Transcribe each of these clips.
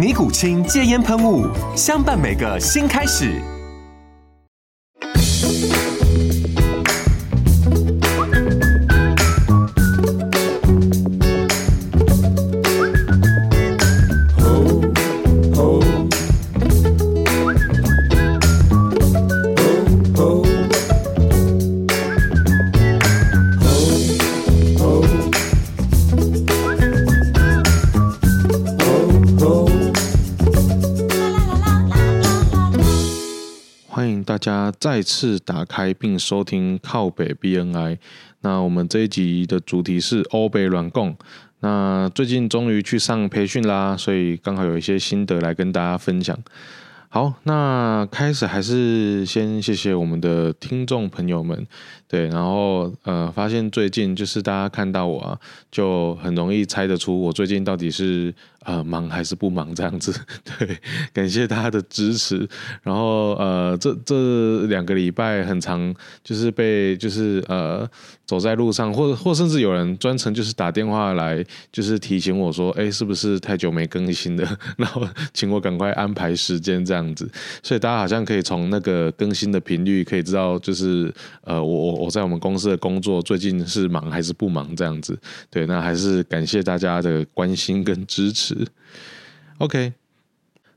尼古清戒烟喷雾，相伴每个新开始。再次打开并收听靠北 BNI，那我们这一集的主题是欧北软共。那最近终于去上培训啦，所以刚好有一些心得来跟大家分享。好，那开始还是先谢谢我们的听众朋友们，对，然后呃，发现最近就是大家看到我啊，就很容易猜得出我最近到底是。呃，忙还是不忙这样子？对，感谢大家的支持。然后呃，这这两个礼拜很长，就是被就是呃，走在路上，或或甚至有人专程就是打电话来，就是提醒我说，哎，是不是太久没更新了？然后请我赶快安排时间这样子。所以大家好像可以从那个更新的频率可以知道，就是呃，我我我在我们公司的工作最近是忙还是不忙这样子。对，那还是感谢大家的关心跟支持。OK，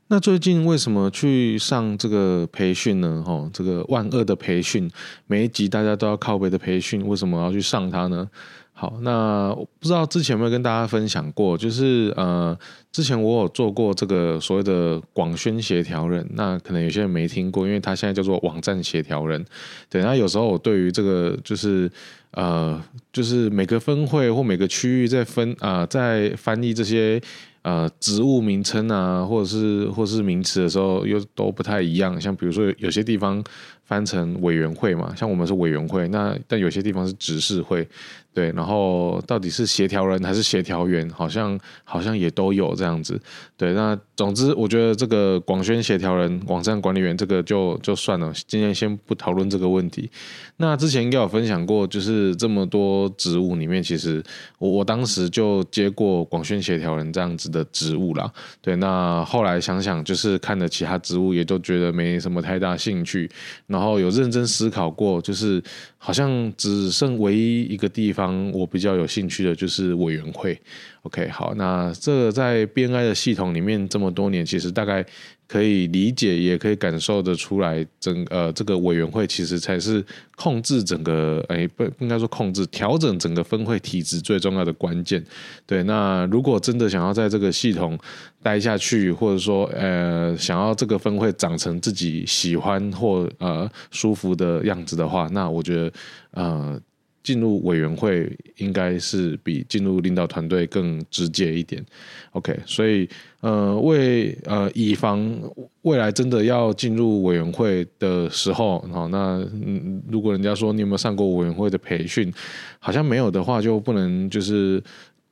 那最近为什么去上这个培训呢？哈，这个万恶的培训，每一集大家都要靠北的培训，为什么要去上它呢？好，那不知道之前有没有跟大家分享过，就是呃，之前我有做过这个所谓的广宣协调人，那可能有些人没听过，因为他现在叫做网站协调人。对，那有时候我对于这个就是呃，就是每个分会或每个区域在分啊、在翻译这些。呃，职务名称啊，或者是或者是名词的时候，又都不太一样。像比如说，有些地方翻成委员会嘛，像我们是委员会，那但有些地方是执事会。对，然后到底是协调人还是协调员，好像好像也都有这样子。对，那总之我觉得这个广宣协调人、网站管理员这个就就算了，今天先不讨论这个问题。那之前应该有分享过，就是这么多职务里面，其实我我当时就接过广宣协调人这样子的职务啦。对，那后来想想，就是看了其他职务，也都觉得没什么太大兴趣。然后有认真思考过，就是好像只剩唯一一个地方。我比较有兴趣的就是委员会，OK，好，那这个在 BNI 的系统里面这么多年，其实大概可以理解，也可以感受得出来，整呃这个委员会其实才是控制整个，哎，不应该说控制，调整整个分会体制最重要的关键。对，那如果真的想要在这个系统待下去，或者说呃想要这个分会长成自己喜欢或呃舒服的样子的话，那我觉得呃。进入委员会应该是比进入领导团队更直接一点，OK，所以呃为呃以防未来真的要进入委员会的时候，好，那如果人家说你有没有上过委员会的培训，好像没有的话就不能就是。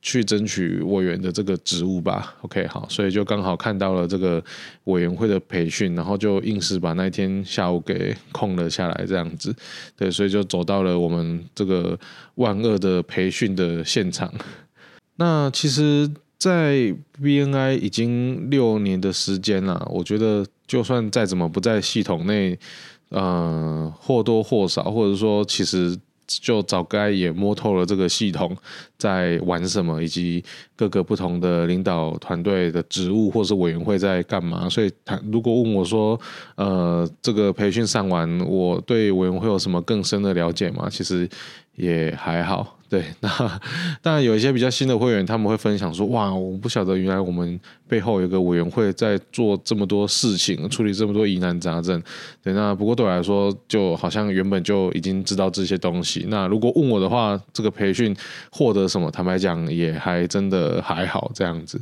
去争取委员的这个职务吧，OK，好，所以就刚好看到了这个委员会的培训，然后就硬是把那天下午给空了下来，这样子，对，所以就走到了我们这个万恶的培训的现场。那其实，在 BNI 已经六年的时间了，我觉得就算再怎么不在系统内，呃，或多或少，或者说其实。就早该也摸透了这个系统在玩什么，以及各个不同的领导团队的职务或是委员会在干嘛。所以，他如果问我说，呃，这个培训上完，我对委员会有什么更深的了解吗？其实也还好。对，那当然有一些比较新的会员，他们会分享说：“哇，我不晓得原来我们背后有个委员会在做这么多事情，处理这么多疑难杂症。”对，那不过对我来说，就好像原本就已经知道这些东西。那如果问我的话，这个培训获得什么？坦白讲，也还真的还好这样子。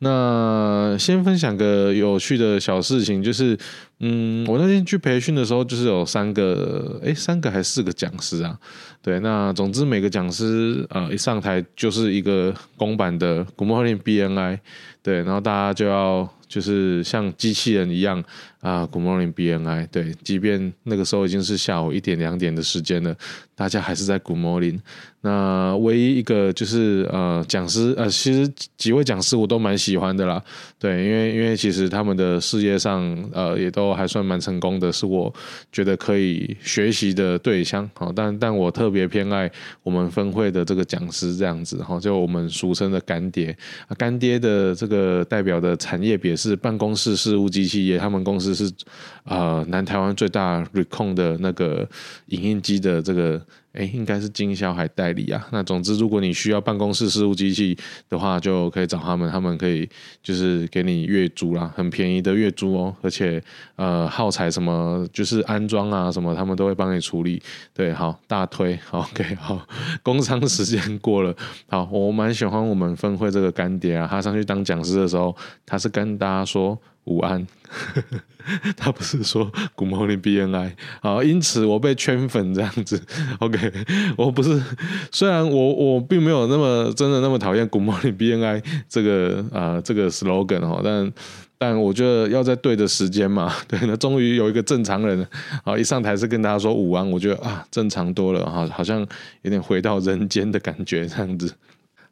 那先分享个有趣的小事情，就是。嗯，我那天去培训的时候，就是有三个，诶，三个还是四个讲师啊？对，那总之每个讲师，呃，一上台就是一个公版的古墓丽影 BNI，对，然后大家就要就是像机器人一样。啊，Good morning BNI。对，即便那个时候已经是下午一点两点的时间了，大家还是在 Good morning。那唯一一个就是呃讲师呃，其实几位讲师我都蛮喜欢的啦。对，因为因为其实他们的事业上呃也都还算蛮成功的，是我觉得可以学习的对象。好，但但我特别偏爱我们分会的这个讲师这样子。哈，就我们俗称的干爹。干爹的这个代表的产业别是办公室事务机器业，他们公司。是呃，南台湾最大 Recon 的那个影印机的这个。哎，应该是经销还代理啊。那总之，如果你需要办公室事务机器的话，就可以找他们，他们可以就是给你月租啦，很便宜的月租哦。而且呃，耗材什么就是安装啊什么，他们都会帮你处理。对，好，大推，OK，好，工商时间过了。好，我蛮喜欢我们分会这个干爹啊，他上去当讲师的时候，他是跟大家说午安，他不是说 Good morning BNI。啊，因此我被圈粉这样子，OK。我不是，虽然我我并没有那么真的那么讨厌 Good Morning BNI 这个啊、这个 slogan 哈，但但我觉得要在对的时间嘛，对，那终于有一个正常人啊一上台是跟大家说午安，我觉得啊正常多了哈，好像有点回到人间的感觉这样子。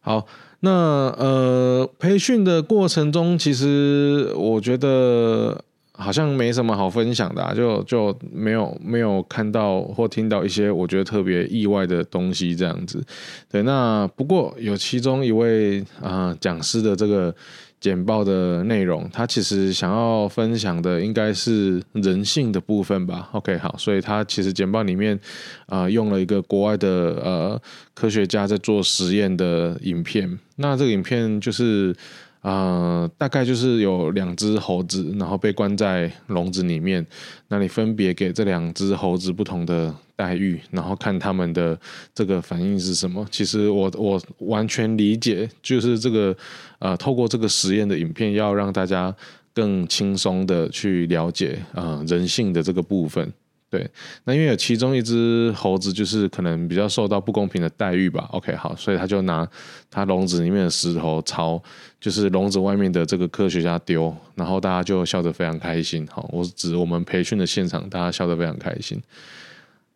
好，那呃培训的过程中，其实我觉得。好像没什么好分享的，就就没有没有看到或听到一些我觉得特别意外的东西这样子。对，那不过有其中一位啊、讲师的这个简报的内容，他其实想要分享的应该是人性的部分吧。OK，好，所以他其实简报里面啊、用了一个国外的呃科学家在做实验的影片，那这个影片就是。呃，大概就是有两只猴子，然后被关在笼子里面。那你分别给这两只猴子不同的待遇，然后看他们的这个反应是什么。其实我我完全理解，就是这个呃，透过这个实验的影片，要让大家更轻松的去了解呃人性的这个部分。对，那因为有其中一只猴子，就是可能比较受到不公平的待遇吧。OK，好，所以他就拿他笼子里面的石头朝就是笼子外面的这个科学家丢，然后大家就笑得非常开心。好，我指我们培训的现场，大家笑得非常开心。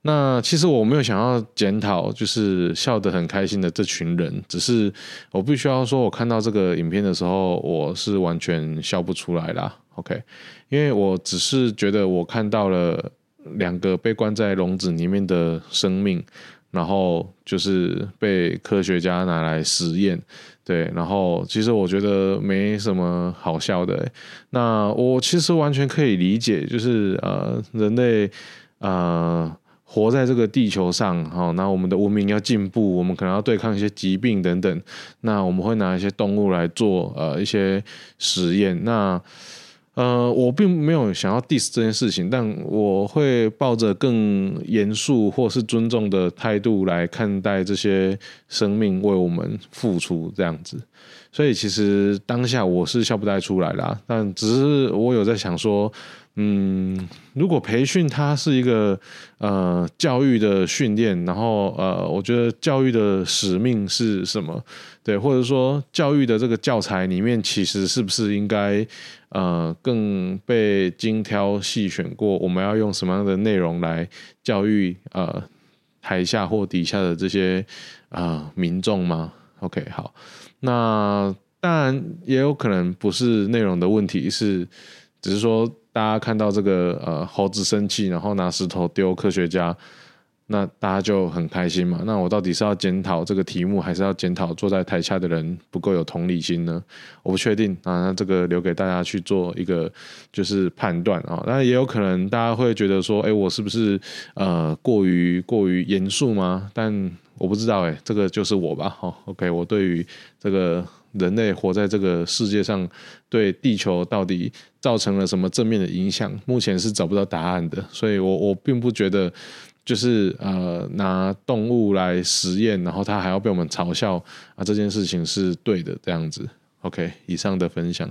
那其实我没有想要检讨，就是笑得很开心的这群人，只是我必须要说，我看到这个影片的时候，我是完全笑不出来啦。OK，因为我只是觉得我看到了。两个被关在笼子里面的生命，然后就是被科学家拿来实验，对，然后其实我觉得没什么好笑的。那我其实完全可以理解，就是呃，人类呃活在这个地球上，好，那我们的文明要进步，我们可能要对抗一些疾病等等，那我们会拿一些动物来做呃一些实验，那。呃，我并没有想要 diss 这件事情，但我会抱着更严肃或是尊重的态度来看待这些生命为我们付出这样子。所以其实当下我是笑不太出来啦，但只是我有在想说。嗯，如果培训它是一个呃教育的训练，然后呃，我觉得教育的使命是什么？对，或者说教育的这个教材里面，其实是不是应该呃更被精挑细选过？我们要用什么样的内容来教育呃台下或底下的这些啊、民众吗？OK，好，那当然也有可能不是内容的问题，是只是说。大家看到这个呃猴子生气，然后拿石头丢科学家，那大家就很开心嘛。那我到底是要检讨这个题目，还是要检讨坐在台下的人不够有同理心呢？我不确定啊。那这个留给大家去做一个就是判断啊。那也有可能大家会觉得说，哎，我是不是呃过于过于严肃吗？但我不知道哎，这个就是我吧。好，OK，我对于这个。人类活在这个世界上，对地球到底造成了什么正面的影响？目前是找不到答案的，所以我我并不觉得，就是呃拿动物来实验，然后它还要被我们嘲笑啊，这件事情是对的这样子。OK，以上的分享。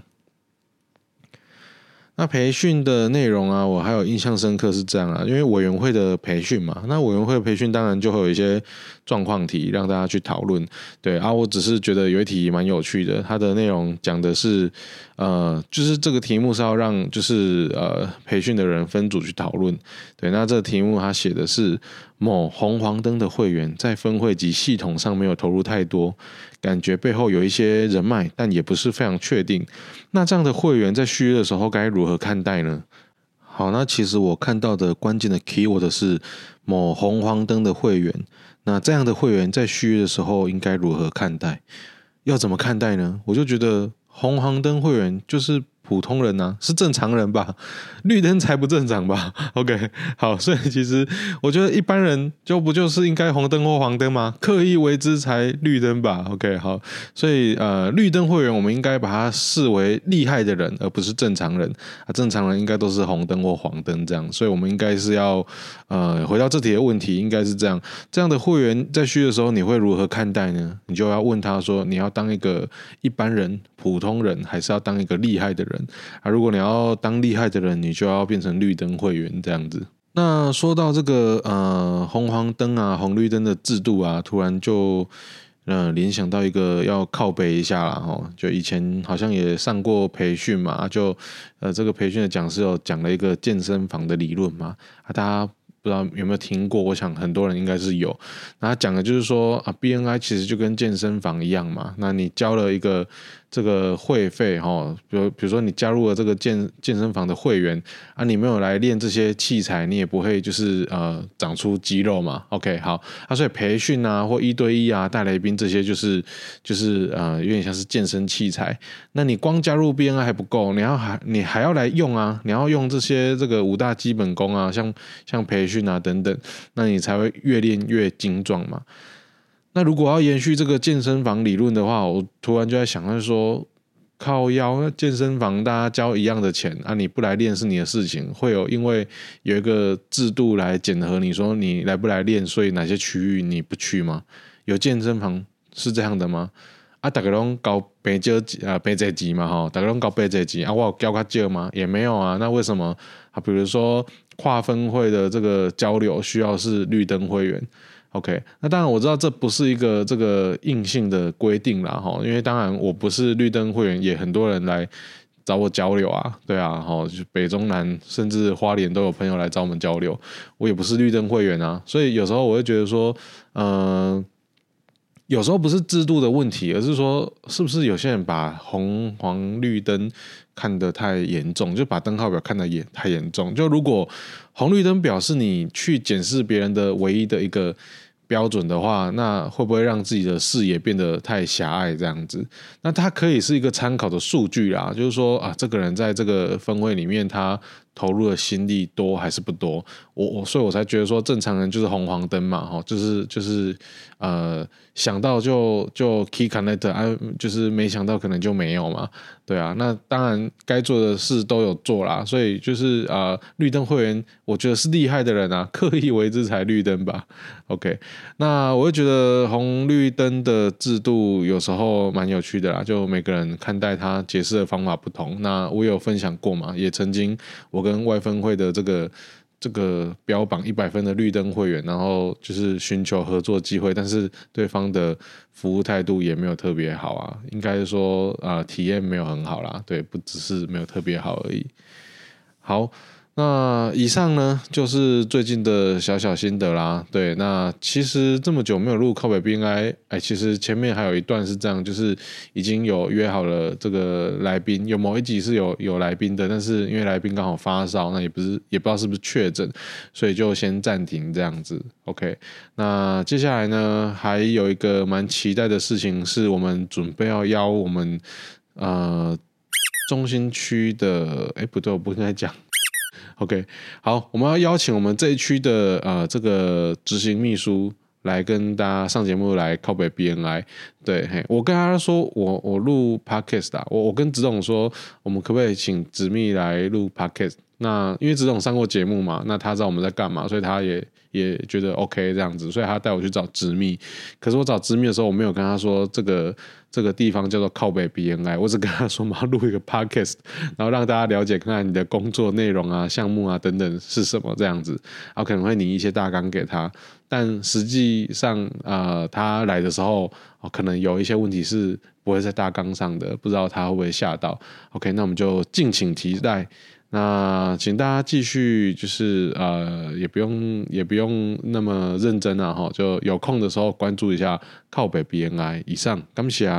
那培训的内容啊，我还有印象深刻是这样啊，因为委员会的培训嘛，那委员会培训当然就会有一些状况题让大家去讨论。对啊，我只是觉得有一题蛮有趣的，它的内容讲的是，呃，就是这个题目是要让就是呃培训的人分组去讨论。对，那这个题目它写的是某红黄灯的会员在分会及系统上没有投入太多。感觉背后有一些人脉，但也不是非常确定。那这样的会员在续约的时候该如何何看待呢？好，那其实我看到的关键的 keyword 是某红黄灯的会员。那这样的会员在续约的时候应该如何看待？要怎么看待呢？我就觉得红黄灯会员就是。普通人呢、啊、是正常人吧，绿灯才不正常吧？OK，好，所以其实我觉得一般人就不就是应该红灯或黄灯吗？刻意为之才绿灯吧？OK，好，所以呃，绿灯会员我们应该把它视为厉害的人，而不是正常人啊。正常人应该都是红灯或黄灯这样，所以我们应该是要呃回到这题的问题，应该是这样。这样的会员在续的时候，你会如何看待呢？你就要问他说，你要当一个一般人、普通人，还是要当一个厉害的人？啊，如果你要当厉害的人，你就要变成绿灯会员这样子。那说到这个呃红黄灯啊、红绿灯的制度啊，突然就呃联想到一个要靠北一下了哈。就以前好像也上过培训嘛，就呃这个培训的讲师有讲了一个健身房的理论嘛，啊大家不知道有没有听过？我想很多人应该是有。那讲的就是说啊，BNI 其实就跟健身房一样嘛，那你交了一个。这个会费哈，比如比如说你加入了这个健健身房的会员啊，你没有来练这些器材，你也不会就是呃长出肌肉嘛。OK，好，啊，所以培训啊或一对一啊带来宾这些就是就是呃有点像是健身器材。那你光加入 BNI 还不够，你要还你还要来用啊，你要用这些这个五大基本功啊，像像培训啊等等，那你才会越练越精壮嘛。那如果要延续这个健身房理论的话，我突然就在想，就是说靠腰，健身房大家交一样的钱啊，你不来练是你的事情，会有因为有一个制度来检核你说你来不来练，所以哪些区域你不去吗？有健身房是这样的吗？啊，大家拢交八折啊，八折级嘛哈，大家拢交八折级啊，我有交较少吗？也没有啊，那为什么啊？比如说跨分会的这个交流需要是绿灯会员。OK，那当然我知道这不是一个这个硬性的规定啦，哈，因为当然我不是绿灯会员，也很多人来找我交流啊，对啊，哈，就北中南甚至花莲都有朋友来找我们交流，我也不是绿灯会员啊，所以有时候我会觉得说，嗯、有时候不是制度的问题，而是说是不是有些人把红黄绿灯看得太严重，就把灯号表看得也太严重，就如果红绿灯表示你去检视别人的唯一的一个。标准的话，那会不会让自己的视野变得太狭隘？这样子，那它可以是一个参考的数据啦，就是说啊，这个人在这个分位里面，他投入的心力多还是不多？我我，所以我才觉得说，正常人就是红黄灯嘛，哈，就是就是呃，想到就就 key connect 啊，就是没想到可能就没有嘛。对啊，那当然该做的事都有做啦，所以就是啊、呃，绿灯会员，我觉得是厉害的人啊，刻意为之才绿灯吧。OK，那我会觉得红绿灯的制度有时候蛮有趣的啦，就每个人看待他解释的方法不同。那我有分享过嘛，也曾经我跟外分会的这个。这个标榜一百分的绿灯会员，然后就是寻求合作机会，但是对方的服务态度也没有特别好啊，应该说啊、体验没有很好啦，对，不只是没有特别好而已。好，那以上呢，就是最近的小小心得啦。对，那其实这么久没有录靠北 BNI，哎，其实前面还有一段是这样，就是已经有约好了这个来宾，有某一集是有有来宾的，但是因为来宾刚好发烧，那也不是也不知道是不是确诊，所以就先暂停这样子。OK，那接下来呢，还有一个蛮期待的事情，是我们准备要邀我们呃中心区的，哎，不对，我不应该讲。OK，好，我们要邀请我们这一区的呃这个执行秘书来跟大家上节目来靠北 BNI。对，嘿，我跟他说我我录 Podcast 啊，我我跟子董说，我们可不可以请执秘来录 Podcast？那因为子董上过节目嘛，那他知道我们在干嘛，所以他也也觉得 OK 这样子，所以他带我去找直秘。可是我找直秘的时候，我没有跟他说这个。这个地方叫做靠北 BNI，我只跟他说，我要录一个 podcast，然后让大家了解看看你的工作内容啊、项目啊等等是什么这样子，然后可能会拟一些大纲给他，但实际上呃他来的时候，可能有一些问题是不会在大纲上的，不知道他会不会吓到。OK，那我们就敬请期待。那请大家继续，就是呃，也不用也不用那么认真啊，哈，就有空的时候关注一下靠北 BNI。以上，感谢。